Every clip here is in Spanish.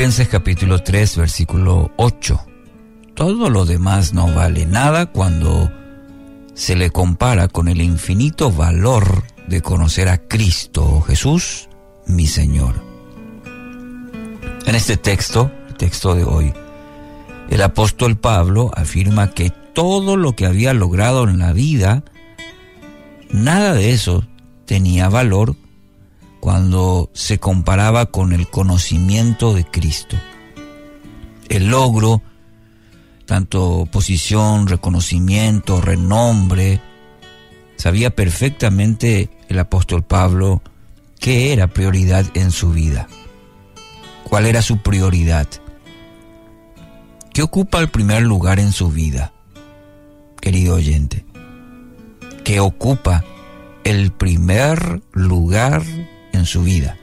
Filipenses capítulo 3, versículo 8. Todo lo demás no vale nada cuando se le compara con el infinito valor de conocer a Cristo Jesús, mi Señor. En este texto, el texto de hoy, el apóstol Pablo afirma que todo lo que había logrado en la vida, nada de eso tenía valor cuando se comparaba con el conocimiento de Cristo. El logro, tanto posición, reconocimiento, renombre, sabía perfectamente el apóstol Pablo qué era prioridad en su vida, cuál era su prioridad, qué ocupa el primer lugar en su vida, querido oyente, qué ocupa el primer lugar en su vida?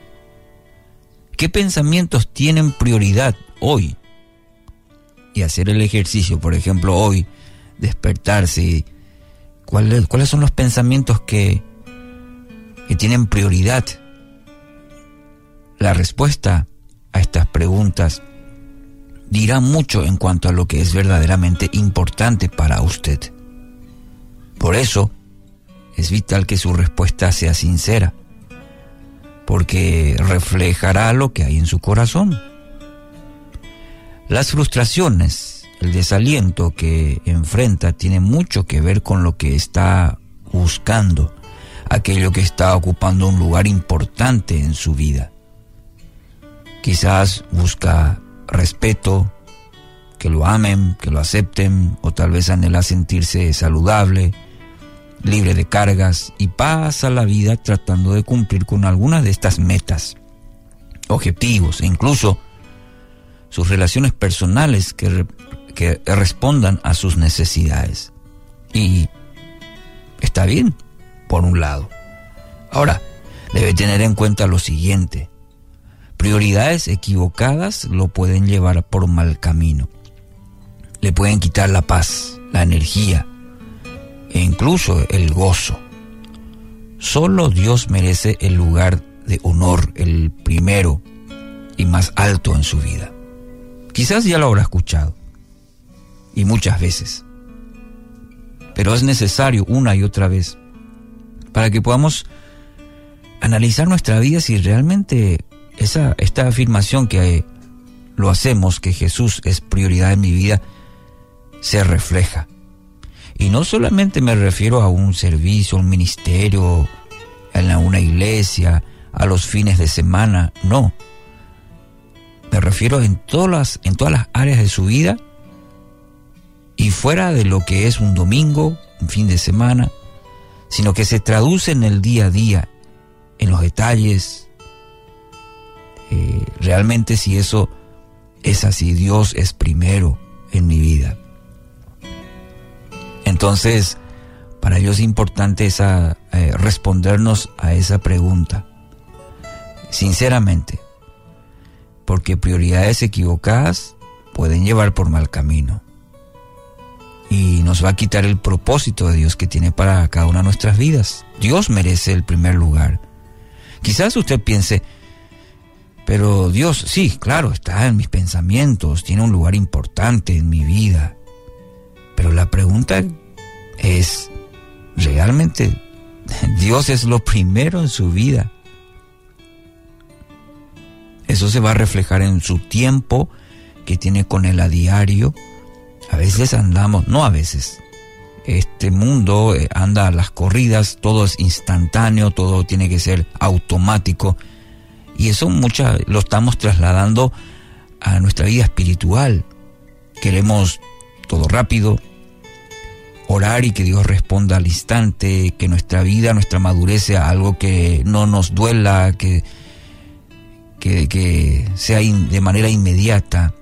¿Qué pensamientos tienen prioridad hoy? Y hacer el ejercicio, por ejemplo, hoy, despertarse. ¿Cuáles, cuáles son los pensamientos que, que tienen prioridad? La respuesta a estas preguntas dirá mucho en cuanto a lo que es verdaderamente importante para usted. Por eso, es vital que su respuesta sea sincera porque reflejará lo que hay en su corazón. Las frustraciones, el desaliento que enfrenta tiene mucho que ver con lo que está buscando, aquello que está ocupando un lugar importante en su vida. Quizás busca respeto, que lo amen, que lo acepten, o tal vez anhela sentirse saludable, libre de cargas y pasa la vida tratando de cumplir con algunas de estas metas, objetivos e incluso sus relaciones personales que, que respondan a sus necesidades. Y está bien, por un lado. Ahora, debe tener en cuenta lo siguiente. Prioridades equivocadas lo pueden llevar por mal camino. Le pueden quitar la paz, la energía, e incluso el gozo. Solo Dios merece el lugar de honor, el primero y más alto en su vida. Quizás ya lo habrá escuchado, y muchas veces, pero es necesario una y otra vez para que podamos analizar nuestra vida si realmente esa, esta afirmación que lo hacemos, que Jesús es prioridad en mi vida, se refleja y no solamente me refiero a un servicio, un ministerio, a una iglesia, a los fines de semana, no. Me refiero en todas las, en todas las áreas de su vida y fuera de lo que es un domingo, un fin de semana, sino que se traduce en el día a día, en los detalles. Eh, realmente si eso es así, Dios es primero en mi vida. Entonces, para ellos es importante esa, eh, respondernos a esa pregunta, sinceramente, porque prioridades equivocadas pueden llevar por mal camino y nos va a quitar el propósito de Dios que tiene para cada una de nuestras vidas. Dios merece el primer lugar. Quizás usted piense, pero Dios, sí, claro, está en mis pensamientos, tiene un lugar importante en mi vida. Pero la pregunta es, ¿realmente Dios es lo primero en su vida? Eso se va a reflejar en su tiempo que tiene con Él a diario. A veces andamos, no a veces, este mundo eh, anda a las corridas, todo es instantáneo, todo tiene que ser automático. Y eso mucha, lo estamos trasladando a nuestra vida espiritual. Queremos todo rápido, orar y que Dios responda al instante, que nuestra vida, nuestra madurez sea algo que no nos duela, que, que, sea de manera inmediata.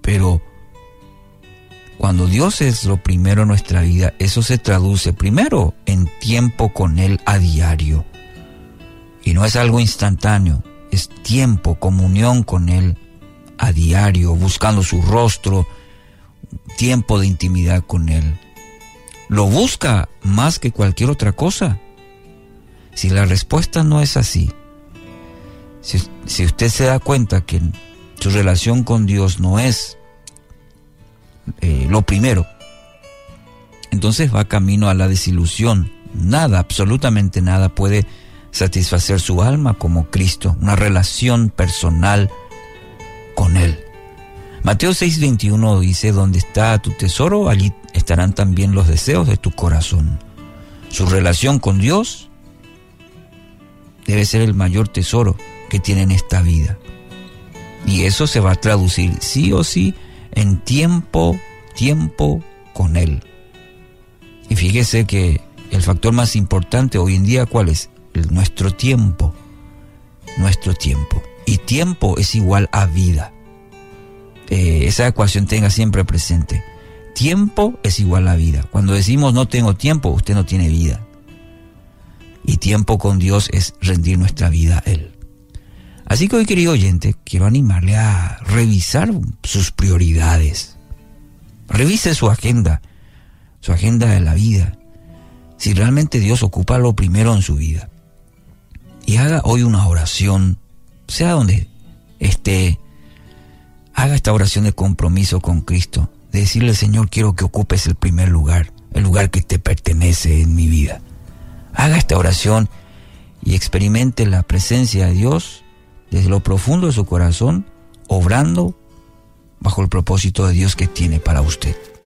Pero cuando Dios es lo primero en nuestra vida, eso se traduce primero en tiempo con Él a diario. Y no es algo instantáneo, es tiempo, comunión con Él a diario, buscando su rostro, tiempo de intimidad con Él. ¿Lo busca más que cualquier otra cosa? Si la respuesta no es así, si, usted se da cuenta que su relación con Dios no es eh, lo primero, entonces va camino a la desilusión. Nada, absolutamente nada puede satisfacer su alma como Cristo, una relación personal con Él. Mateo 6:21 dice, donde está tu tesoro, allí estarán también los deseos de tu corazón. Su relación con Dios debe ser el mayor tesoro que tiene en esta vida. Y eso se va a traducir sí o sí en tiempo, tiempo con Él. Y fíjese que el factor más importante hoy en día, ¿cuál es? nuestro tiempo. Nuestro tiempo. Y tiempo es igual a vida. Eh, esa ecuación tenga siempre presente. Tiempo es igual a vida. Cuando decimos no tengo tiempo, usted no tiene vida. Y tiempo con Dios es rendir nuestra vida a Él. Así que hoy, querido oyente, quiero animarle a revisar sus prioridades. Revise su agenda, su agenda de la vida. Si realmente Dios ocupa lo primero en su vida. Y haga hoy una oración, sea donde esté, haga esta oración de compromiso con Cristo. De decirle, Señor, quiero que ocupes el primer lugar, el lugar que te pertenece en mi vida. Haga esta oración y experimente la presencia de Dios desde lo profundo de su corazón, obrando bajo el propósito de Dios que tiene para usted.